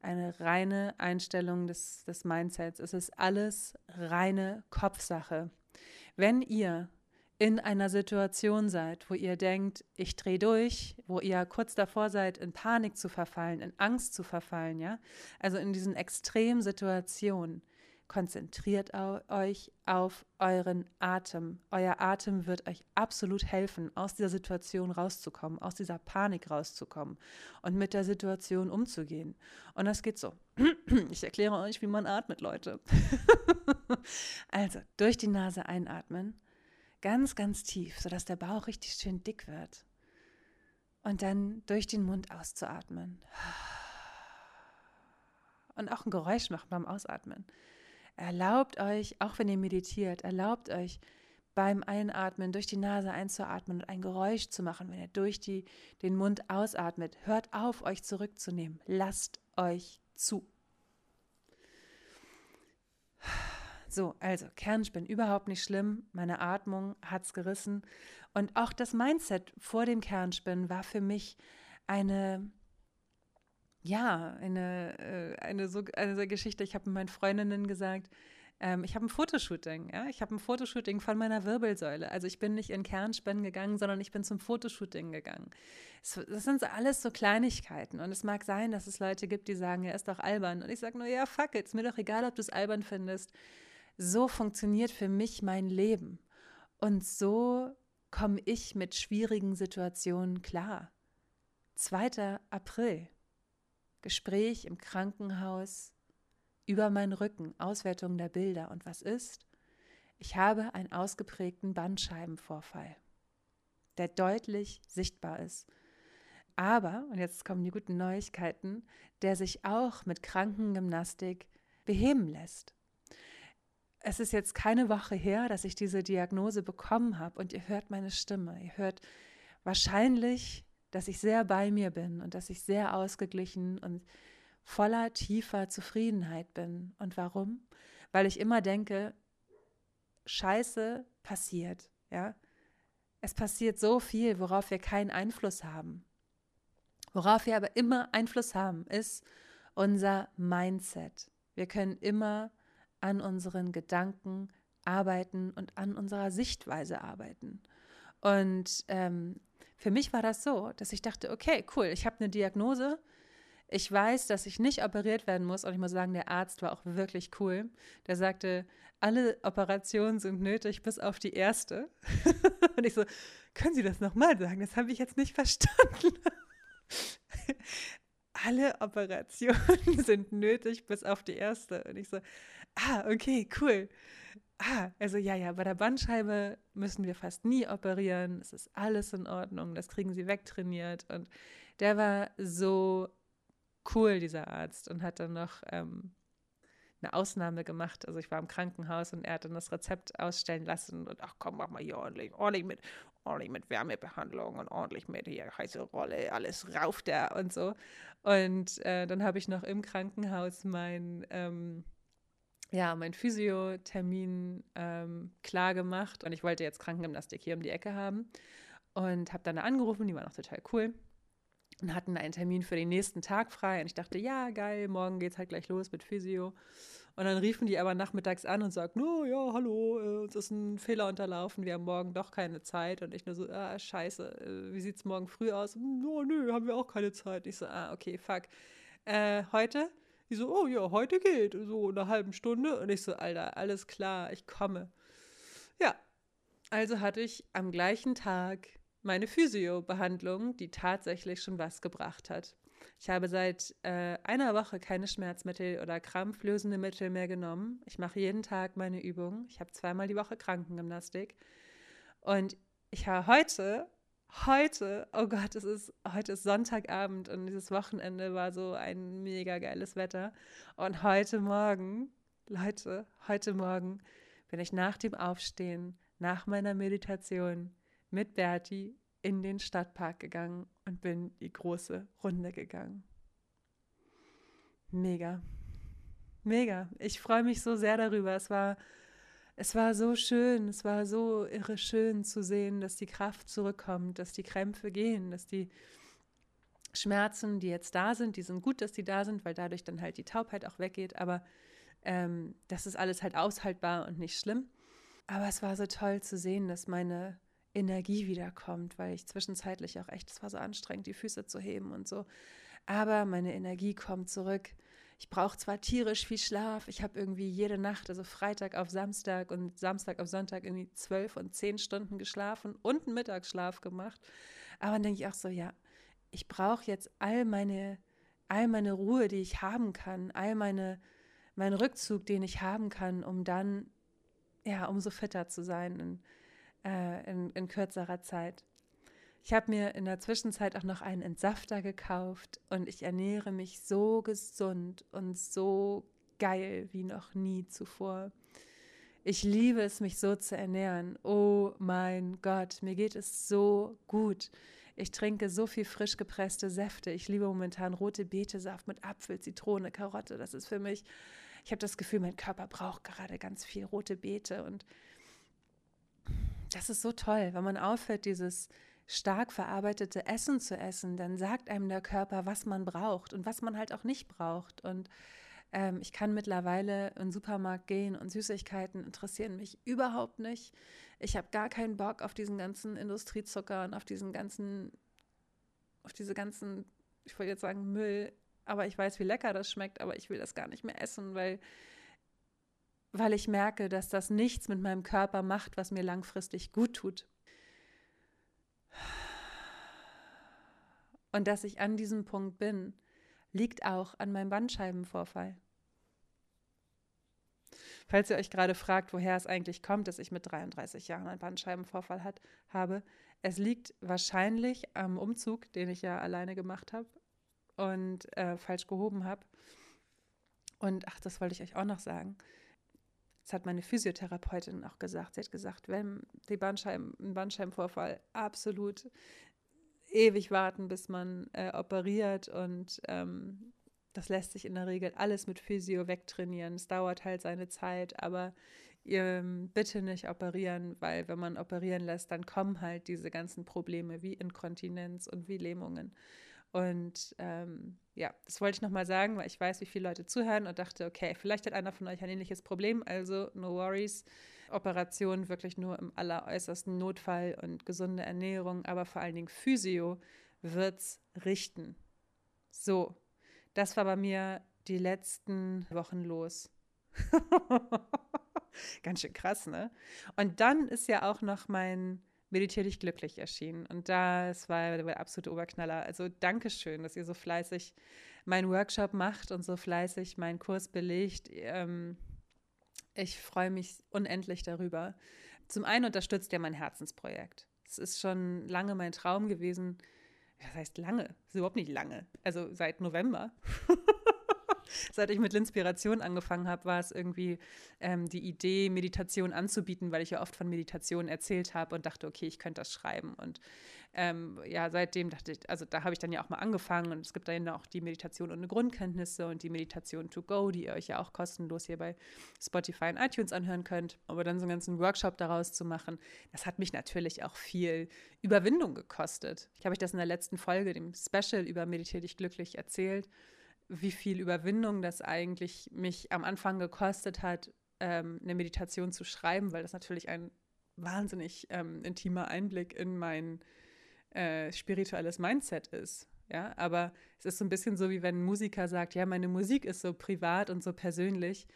eine reine Einstellung des, des Mindsets. Es ist alles reine Kopfsache. Wenn ihr in einer Situation seid, wo ihr denkt, ich drehe durch, wo ihr kurz davor seid, in Panik zu verfallen, in Angst zu verfallen, ja, also in diesen extremen Situationen, konzentriert euch auf euren Atem. Euer Atem wird euch absolut helfen, aus dieser Situation rauszukommen, aus dieser Panik rauszukommen und mit der Situation umzugehen. Und das geht so. *clears throat* Ich erkläre euch, wie man atmet, Leute. *laughs* also durch die Nase einatmen Ganz, ganz tief, sodass der Bauch richtig schön dick wird. Und dann durch den Mund auszuatmen. Und auch ein Geräusch machen beim Ausatmen. Erlaubt euch, auch wenn ihr meditiert, erlaubt euch beim Einatmen durch die Nase einzuatmen und ein Geräusch zu machen, wenn ihr durch die, den Mund ausatmet. Hört auf, euch zurückzunehmen. Lasst euch zu. So, also Kernspin, überhaupt nicht schlimm. Meine Atmung hat es gerissen. Und auch das Mindset vor dem Kernspin war für mich eine, ja, eine, äh, eine, so, eine Geschichte. Ich habe meinen Freundinnen gesagt, ähm, ich habe ein Fotoshooting, ja, ich habe ein Fotoshooting von meiner Wirbelsäule. Also ich bin nicht in Kernspin gegangen, sondern ich bin zum Fotoshooting gegangen. Das sind alles so Kleinigkeiten. Und es mag sein, dass es Leute gibt, die sagen, ja, ist doch albern. Und ich sage nur, ja, fuck it, ist mir doch egal, ob du es albern findest so funktioniert für mich mein Leben. Und so komme ich mit schwierigen Situationen klar. 2. April. Gespräch im Krankenhaus über meinen Rücken, Auswertung der Bilder. Und was ist? Ich habe einen ausgeprägten Bandscheibenvorfall, der deutlich sichtbar ist. Aber, und jetzt kommen die guten Neuigkeiten, der sich auch mit Krankengymnastik beheben lässt es ist jetzt keine Woche her, dass ich diese Diagnose bekommen habe und ihr hört meine Stimme. Ihr hört wahrscheinlich, dass ich sehr bei mir bin und dass ich sehr ausgeglichen und voller tiefer Zufriedenheit bin. Und warum? Weil ich immer denke, Scheiße passiert, ja? Es passiert so viel, worauf wir keinen Einfluss haben. Worauf wir aber immer Einfluss haben, ist unser Mindset. Wir können immer an unseren Gedanken arbeiten und an unserer Sichtweise arbeiten. Und ähm, für mich war das so, dass ich dachte, okay, cool, ich habe eine Diagnose. Ich weiß, dass ich nicht operiert werden muss. Und ich muss sagen, der Arzt war auch wirklich cool. Der sagte, alle Operationen sind nötig, bis auf die erste. *laughs* und ich so, können Sie das nochmal sagen? Das habe ich jetzt nicht verstanden. *laughs* alle Operationen *laughs* sind nötig, bis auf die erste. Und ich so, ah, okay, cool. Ah, also ja, ja, bei der Bandscheibe müssen wir fast nie operieren. Es ist alles in Ordnung. Das kriegen sie wegtrainiert. Und der war so cool, dieser Arzt, und hat dann noch ähm, eine Ausnahme gemacht. Also ich war im Krankenhaus und er hat dann das Rezept ausstellen lassen und ach komm, mach mal hier ordentlich, ordentlich mit, ordentlich mit Wärmebehandlung und ordentlich mit hier heiße Rolle, alles rauft er und so. Und äh, dann habe ich noch im Krankenhaus mein ähm, ja, mein Physiothermin ähm, klar gemacht und ich wollte jetzt Krankengymnastik hier um die Ecke haben. und habe dann da angerufen, die waren auch total cool und hatten einen Termin für den nächsten Tag frei. Und ich dachte, ja, geil, morgen geht's halt gleich los mit Physio. Und dann riefen die aber nachmittags an und sagten, oh ja, hallo, äh, uns ist ein Fehler unterlaufen, wir haben morgen doch keine Zeit. Und ich nur so, ah, scheiße, äh, wie sieht's morgen früh aus? Oh, nö, haben wir auch keine Zeit. Ich so, ah, okay, fuck. Äh, heute? Die so, oh ja, heute geht. So eine halbe Stunde. Und ich so, Alter, alles klar, ich komme. Ja, also hatte ich am gleichen Tag meine Physio-Behandlung, die tatsächlich schon was gebracht hat. Ich habe seit äh, einer Woche keine Schmerzmittel oder krampflösende Mittel mehr genommen. Ich mache jeden Tag meine Übung. Ich habe zweimal die Woche Krankengymnastik. Und ich habe heute, heute, oh Gott, es ist, heute ist Sonntagabend und dieses Wochenende war so ein mega geiles Wetter. Und heute Morgen, Leute, heute Morgen bin ich nach dem Aufstehen, nach meiner Meditation mit Berti in den Stadtpark gegangen und bin die große Runde gegangen. Mega. Mega. Ich freue mich so sehr darüber. Es war, es war so schön, es war so irre schön zu sehen, dass die Kraft zurückkommt, dass die Krämpfe gehen, dass die Schmerzen, die jetzt da sind, die sind gut, dass die da sind, weil dadurch dann halt die Taubheit auch weggeht, aber ähm, das ist alles halt aushaltbar und nicht schlimm. Aber es war so toll zu sehen, dass meine Energie wiederkommt, weil ich zwischenzeitlich auch echt, es war so anstrengend, die Füße zu heben und so. Aber meine Energie kommt zurück. Ich brauche zwar tierisch viel Schlaf, ich habe irgendwie jede Nacht, also Freitag auf Samstag und Samstag auf Sonntag irgendwie zwölf und zehn Stunden geschlafen und einen Mittagsschlaf gemacht. Aber dann denke ich auch so, ja, ich brauche jetzt all meine, all meine Ruhe, die ich haben kann, all meine, meinen Rückzug, den ich haben kann, um dann, ja, umso fitter zu sein. Und äh, in, in kürzerer Zeit. Ich habe mir in der Zwischenzeit auch noch einen Entsafter gekauft und ich ernähre mich so gesund und so geil wie noch nie zuvor. Ich liebe es, mich so zu ernähren. Oh mein Gott, mir geht es so gut. Ich trinke so viel frisch gepresste Säfte. Ich liebe momentan rote Betesaft mit Apfel, Zitrone, Karotte. Das ist für mich, ich habe das Gefühl, mein Körper braucht gerade ganz viel rote Beete und das ist so toll, wenn man aufhört, dieses stark verarbeitete Essen zu essen, dann sagt einem der Körper, was man braucht und was man halt auch nicht braucht. Und ähm, ich kann mittlerweile in den Supermarkt gehen und Süßigkeiten interessieren mich überhaupt nicht. Ich habe gar keinen Bock auf diesen ganzen Industriezucker und auf diesen ganzen, auf diese ganzen, ich wollte jetzt sagen Müll, aber ich weiß, wie lecker das schmeckt, aber ich will das gar nicht mehr essen, weil weil ich merke, dass das nichts mit meinem Körper macht, was mir langfristig gut tut. Und dass ich an diesem Punkt bin, liegt auch an meinem Bandscheibenvorfall. Falls ihr euch gerade fragt, woher es eigentlich kommt, dass ich mit 33 Jahren einen Bandscheibenvorfall hat, habe, es liegt wahrscheinlich am Umzug, den ich ja alleine gemacht habe und äh, falsch gehoben habe. Und ach, das wollte ich euch auch noch sagen. Das hat meine Physiotherapeutin auch gesagt. Sie hat gesagt, wenn die Bandscheiben, ein Bandscheibenvorfall absolut ewig warten, bis man äh, operiert und ähm, das lässt sich in der Regel alles mit Physio wegtrainieren. Es dauert halt seine Zeit, aber ihr bitte nicht operieren, weil wenn man operieren lässt, dann kommen halt diese ganzen Probleme wie Inkontinenz und wie Lähmungen. Und ähm, ja, das wollte ich nochmal sagen, weil ich weiß, wie viele Leute zuhören und dachte, okay, vielleicht hat einer von euch ein ähnliches Problem, also no worries. Operation wirklich nur im alleräußersten Notfall und gesunde Ernährung, aber vor allen Dingen Physio wird's richten. So, das war bei mir die letzten Wochen los. *laughs* Ganz schön krass, ne? Und dann ist ja auch noch mein Meditier dich glücklich erschienen. Und das war der absolute Oberknaller. Also Dankeschön, dass ihr so fleißig meinen Workshop macht und so fleißig meinen Kurs belegt. Ähm, ich freue mich unendlich darüber. Zum einen unterstützt ihr mein Herzensprojekt. Es ist schon lange mein Traum gewesen. Das heißt lange, das ist überhaupt nicht lange. Also seit November. *laughs* Seit ich mit Linspiration angefangen habe, war es irgendwie ähm, die Idee, Meditation anzubieten, weil ich ja oft von Meditation erzählt habe und dachte, okay, ich könnte das schreiben. Und ähm, ja, seitdem dachte ich, also da habe ich dann ja auch mal angefangen und es gibt dann auch die Meditation ohne Grundkenntnisse und die Meditation to go, die ihr euch ja auch kostenlos hier bei Spotify und iTunes anhören könnt. Aber dann so einen ganzen Workshop daraus zu machen, das hat mich natürlich auch viel Überwindung gekostet. Ich habe euch das in der letzten Folge, dem Special über Meditiere dich glücklich erzählt, wie viel Überwindung das eigentlich mich am Anfang gekostet hat, ähm, eine Meditation zu schreiben, weil das natürlich ein wahnsinnig ähm, intimer Einblick in mein äh, spirituelles Mindset ist. Ja, aber es ist so ein bisschen so, wie wenn ein Musiker sagt, ja, meine Musik ist so privat und so persönlich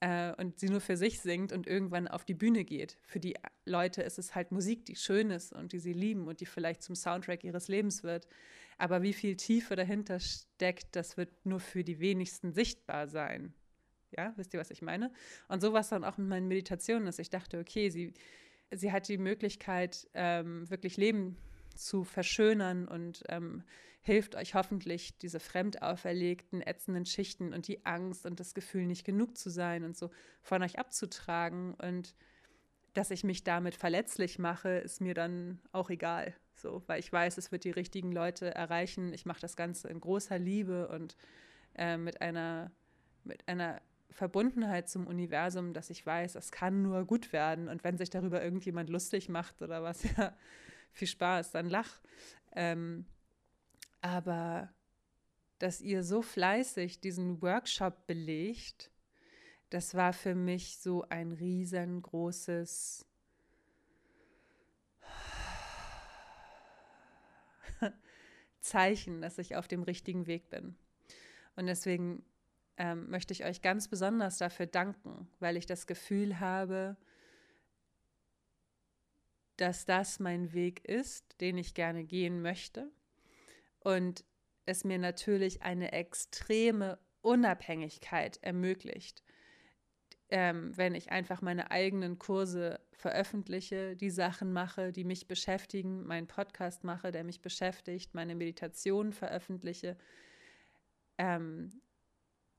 äh, und sie nur für sich singt und irgendwann auf die Bühne geht. Für die Leute ist es halt Musik, die schön ist und die sie lieben und die vielleicht zum Soundtrack ihres Lebens wird. Aber wie viel Tiefe dahinter steckt, das wird nur für die wenigsten sichtbar sein. Ja, wisst ihr, was ich meine? Und so war es dann auch mit meinen Meditationen, dass ich dachte, okay, sie, sie hat die Möglichkeit, ähm, wirklich Leben zu verschönern und ähm, hilft euch hoffentlich, diese fremd auferlegten, ätzenden Schichten und die Angst und das Gefühl, nicht genug zu sein und so von euch abzutragen. Und dass ich mich damit verletzlich mache, ist mir dann auch egal. So, weil ich weiß, es wird die richtigen Leute erreichen. Ich mache das Ganze in großer Liebe und äh, mit einer, mit einer Verbundenheit zum Universum, dass ich weiß, es kann nur gut werden. Und wenn sich darüber irgendjemand lustig macht oder was, *laughs* ja, viel Spaß, dann lach. Ähm, aber dass ihr so fleißig diesen Workshop belegt, das war für mich so ein riesengroßes *laughs* Zeichen, dass ich auf dem richtigen Weg bin. Und deswegen ähm, möchte ich euch ganz besonders dafür danken, weil ich das Gefühl habe, dass das mein Weg ist, den ich gerne gehen möchte und es mir natürlich eine extreme Unabhängigkeit ermöglicht, ähm, wenn ich einfach meine eigenen Kurse veröffentliche, die Sachen mache, die mich beschäftigen, meinen Podcast mache, der mich beschäftigt, meine Meditation veröffentliche. Ähm,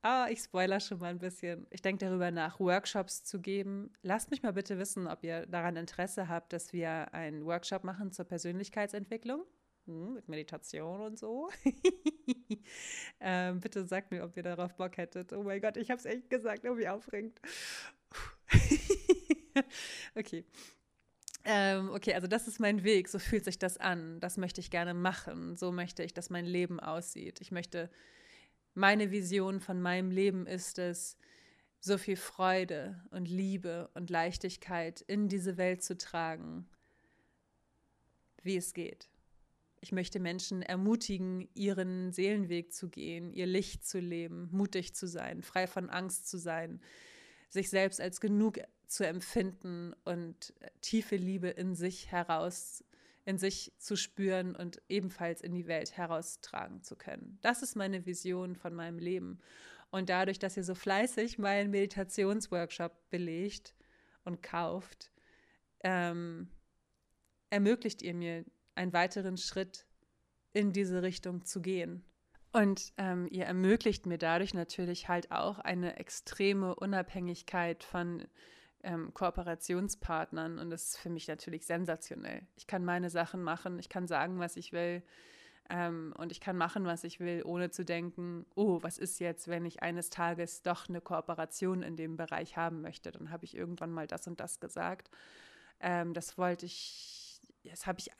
Ah, ich spoiler schon mal ein bisschen. Ich denke darüber nach, Workshops zu geben. Lasst mich mal bitte wissen, ob ihr daran Interesse habt, dass wir einen Workshop machen zur Persönlichkeitsentwicklung. Hm, mit Meditation und so. *laughs* ähm, bitte sagt mir, ob ihr darauf Bock hättet. Oh mein Gott, ich habe es echt gesagt, irgendwie aufregend. *laughs* okay. Ähm, okay, also das ist mein Weg, so fühlt sich das an. Das möchte ich gerne machen. So möchte ich, dass mein Leben aussieht. Ich möchte meine Vision von meinem Leben ist es, so viel Freude und Liebe und Leichtigkeit in diese Welt zu tragen, wie es geht. Ich möchte Menschen ermutigen, ihren Seelenweg zu gehen, ihr Licht zu leben, mutig zu sein, frei von Angst zu sein, sich selbst als genug zu empfinden und tiefe Liebe in sich heraus in sich zu spüren und ebenfalls in die Welt heraustragen zu können. Das ist meine Vision von meinem Leben. Und dadurch, dass ihr so fleißig meinen Meditationsworkshop belegt und kauft, ähm, ermöglicht ihr mir einen weiteren Schritt in diese Richtung zu gehen. Und ähm, ihr ermöglicht mir dadurch natürlich halt auch eine extreme Unabhängigkeit von ähm, Kooperationspartnern und das ist für mich natürlich sensationell. Ich kann meine Sachen machen, ich kann sagen, was ich will ähm, und ich kann machen, was ich will, ohne zu denken, oh, was ist jetzt, wenn ich eines Tages doch eine Kooperation in dem Bereich haben möchte? Dann habe ich irgendwann mal das und das gesagt. Ähm, das wollte ich, das habe ich,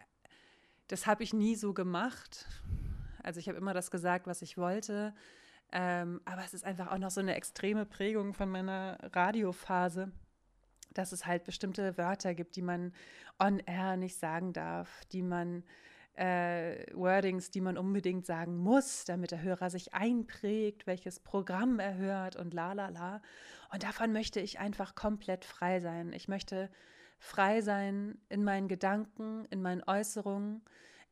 das habe ich nie so gemacht. Also ich habe immer das gesagt, was ich wollte. Ähm, aber es ist einfach auch noch so eine extreme Prägung von meiner Radiophase dass es halt bestimmte Wörter gibt, die man on air nicht sagen darf, die man äh, Wordings, die man unbedingt sagen muss, damit der Hörer sich einprägt, welches Programm er hört und la la la. Und davon möchte ich einfach komplett frei sein. Ich möchte frei sein in meinen Gedanken, in meinen Äußerungen.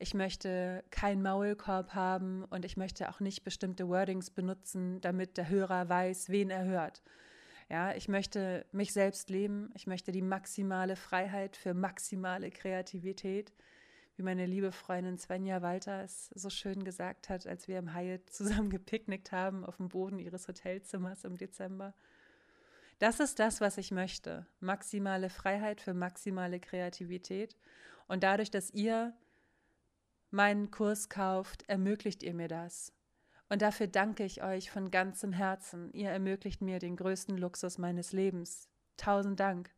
Ich möchte keinen Maulkorb haben und ich möchte auch nicht bestimmte Wordings benutzen, damit der Hörer weiß, wen er hört. Ja, ich möchte mich selbst leben. Ich möchte die maximale Freiheit für maximale Kreativität. wie meine liebe Freundin Svenja Walter es so schön gesagt hat, als wir im Hyatt zusammen *laughs* gepicknickt haben auf dem Boden ihres Hotelzimmers im Dezember. Das ist das, was ich möchte. Maximale Freiheit für maximale Kreativität. Und dadurch, dass ihr meinen Kurs kauft, ermöglicht ihr mir das. Und dafür danke ich euch von ganzem Herzen. Ihr ermöglicht mir den größten Luxus meines Lebens. Tausend Dank.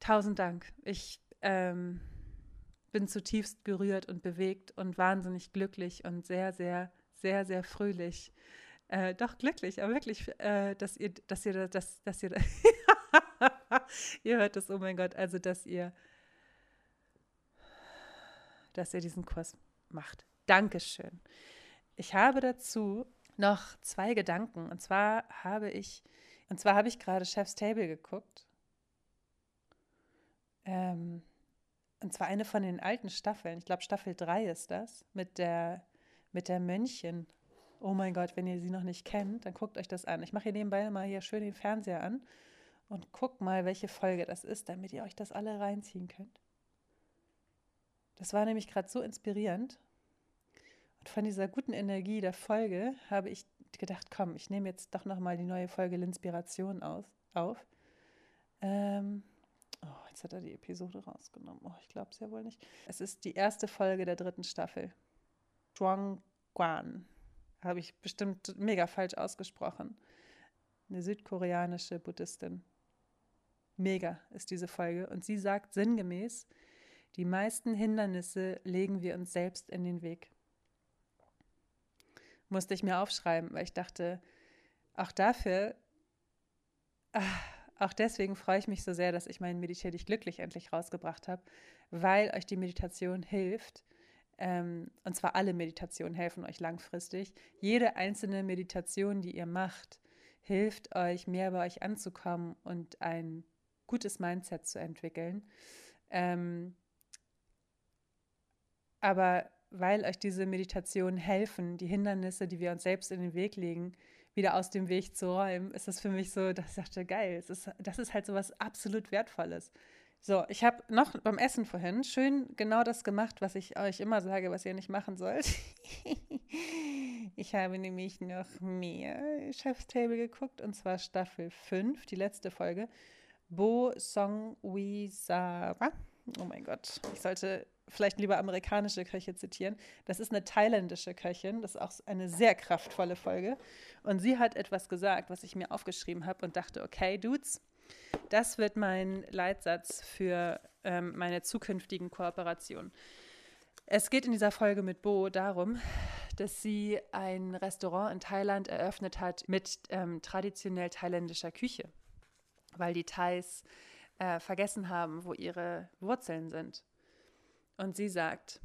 Tausend Dank. Ich ähm, bin zutiefst gerührt und bewegt und wahnsinnig glücklich und sehr, sehr, sehr, sehr fröhlich. Äh, doch glücklich, aber wirklich, äh, dass ihr, dass ihr, dass, dass ihr, *laughs* ihr hört das, oh mein Gott, also dass ihr, dass ihr diesen Kurs macht. Dankeschön. Ich habe dazu noch zwei Gedanken. Und zwar habe ich, und zwar habe ich gerade Chef's Table geguckt. Ähm, und zwar eine von den alten Staffeln. Ich glaube, Staffel 3 ist das, mit der, mit der Mönchin. Oh mein Gott, wenn ihr sie noch nicht kennt, dann guckt euch das an. Ich mache hier nebenbei mal hier schön den Fernseher an und guckt mal, welche Folge das ist, damit ihr euch das alle reinziehen könnt. Das war nämlich gerade so inspirierend. Und von dieser guten Energie der Folge habe ich gedacht, komm, ich nehme jetzt doch nochmal die neue Folge L'Inspiration auf. Ähm, oh, jetzt hat er die Episode rausgenommen. Oh, ich glaube es ja wohl nicht. Es ist die erste Folge der dritten Staffel. Zhuang Guan habe ich bestimmt mega falsch ausgesprochen. Eine südkoreanische Buddhistin. Mega ist diese Folge. Und sie sagt sinngemäß, die meisten Hindernisse legen wir uns selbst in den Weg. Musste ich mir aufschreiben, weil ich dachte, auch dafür, ach, auch deswegen freue ich mich so sehr, dass ich meinen Meditier dich glücklich endlich rausgebracht habe, weil euch die Meditation hilft, ähm, und zwar alle Meditationen helfen euch langfristig. Jede einzelne Meditation, die ihr macht, hilft euch mehr bei euch anzukommen und ein gutes Mindset zu entwickeln. Ähm, aber weil euch diese Meditationen helfen, die Hindernisse, die wir uns selbst in den Weg legen, wieder aus dem Weg zu räumen, ist das für mich so, dass ich dachte, geil, ist, das ist halt so was absolut Wertvolles. So, ich habe noch beim Essen vorhin schön genau das gemacht, was ich euch immer sage, was ihr nicht machen sollt. *laughs* ich habe nämlich noch mehr Chef's Table geguckt und zwar Staffel 5, die letzte Folge. Bo Song Wisara. Oh mein Gott, ich sollte vielleicht lieber amerikanische Köche zitieren. Das ist eine thailändische Köchin, das ist auch eine sehr kraftvolle Folge. Und sie hat etwas gesagt, was ich mir aufgeschrieben habe und dachte, okay, Dudes, das wird mein Leitsatz für ähm, meine zukünftigen Kooperationen. Es geht in dieser Folge mit Bo darum, dass sie ein Restaurant in Thailand eröffnet hat mit ähm, traditionell thailändischer Küche, weil die Thais äh, vergessen haben, wo ihre Wurzeln sind. Und sie sagt,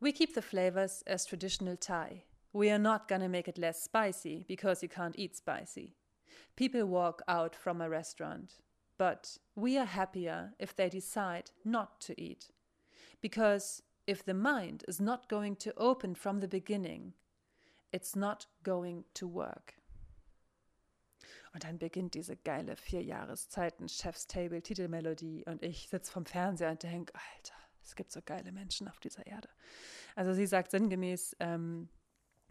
We keep the flavors as traditional Thai. We are not gonna make it less spicy because you can't eat spicy. People walk out from a restaurant. But we are happier if they decide not to eat. Because if the mind is not going to open from the beginning, it's not going to work. Und dann beginnt diese geile vier Jahreszeiten Chef's Table Titelmelodie und ich sitze vom Fernseher und denke, Alter, es gibt so geile Menschen auf dieser Erde. Also sie sagt sinngemäß, ähm,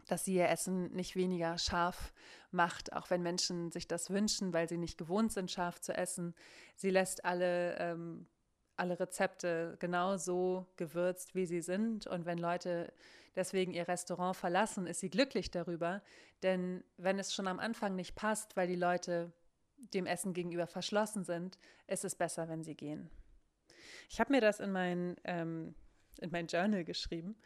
dass sie ihr Essen nicht weniger scharf macht, auch wenn Menschen sich das wünschen, weil sie nicht gewohnt sind, scharf zu essen. Sie lässt alle, ähm, alle Rezepte genau so gewürzt, wie sie sind. Und wenn Leute deswegen ihr Restaurant verlassen, ist sie glücklich darüber. Denn wenn es schon am Anfang nicht passt, weil die Leute dem Essen gegenüber verschlossen sind, ist es besser, wenn sie gehen. Ich habe mir das in mein, ähm, in mein Journal geschrieben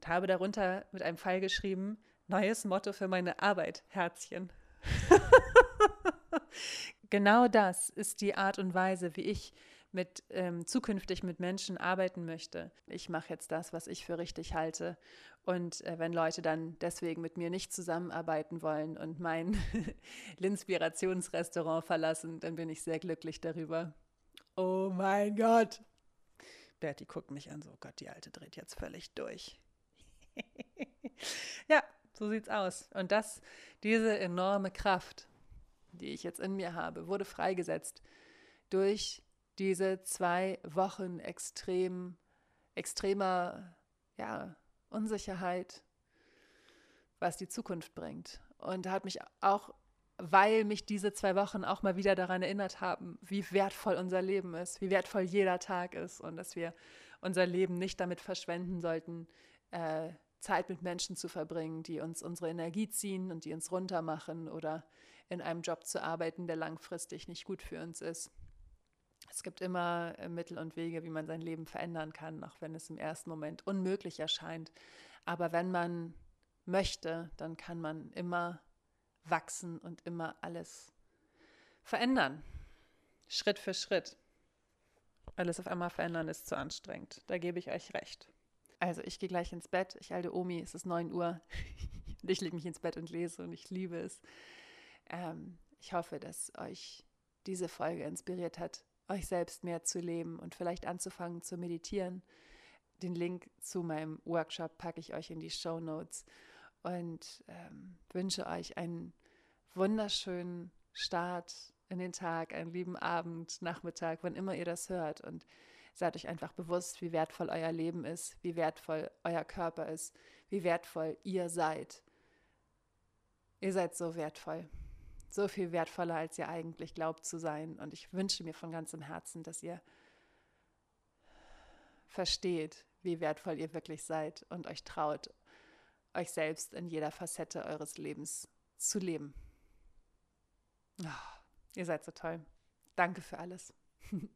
und habe darunter mit einem Pfeil geschrieben, neues Motto für meine Arbeit, Herzchen. *laughs* genau das ist die Art und Weise, wie ich mit ähm, zukünftig mit Menschen arbeiten möchte. Ich mache jetzt das, was ich für richtig halte. Und äh, wenn Leute dann deswegen mit mir nicht zusammenarbeiten wollen und mein *laughs* Linspirationsrestaurant verlassen, dann bin ich sehr glücklich darüber. Oh mein Gott. Bertie guckt mich an, so Gott, die Alte dreht jetzt völlig durch. *laughs* ja, so sieht's aus. Und das, diese enorme Kraft, die ich jetzt in mir habe, wurde freigesetzt durch diese zwei Wochen extrem extremer ja, Unsicherheit, was die Zukunft bringt. Und hat mich auch, weil mich diese zwei Wochen auch mal wieder daran erinnert haben, wie wertvoll unser Leben ist, wie wertvoll jeder Tag ist und dass wir unser Leben nicht damit verschwenden sollten, äh, Zeit mit Menschen zu verbringen, die uns unsere Energie ziehen und die uns runtermachen oder in einem Job zu arbeiten, der langfristig nicht gut für uns ist. Es gibt immer äh, Mittel und Wege, wie man sein Leben verändern kann, auch wenn es im ersten Moment unmöglich erscheint. Aber wenn man möchte, dann kann man immer wachsen und immer alles verändern. Schritt für Schritt. Alles auf einmal verändern ist zu anstrengend. Da gebe ich euch recht. Also ich gehe gleich ins Bett. Ich alte Omi, es ist 9 Uhr. *laughs* ich lege mich ins Bett und lese und ich liebe es. Ähm, ich hoffe, dass euch diese Folge inspiriert hat, euch selbst mehr zu leben und vielleicht anzufangen zu meditieren. Den Link zu meinem Workshop packe ich euch in die Show Notes und ähm, wünsche euch einen wunderschönen Start in den Tag, einen lieben Abend, Nachmittag, wann immer ihr das hört. Und seid euch einfach bewusst, wie wertvoll euer Leben ist, wie wertvoll euer Körper ist, wie wertvoll ihr seid. Ihr seid so wertvoll so viel wertvoller, als ihr eigentlich glaubt zu sein. Und ich wünsche mir von ganzem Herzen, dass ihr versteht, wie wertvoll ihr wirklich seid und euch traut, euch selbst in jeder Facette eures Lebens zu leben. Oh, ihr seid so toll. Danke für alles. *laughs*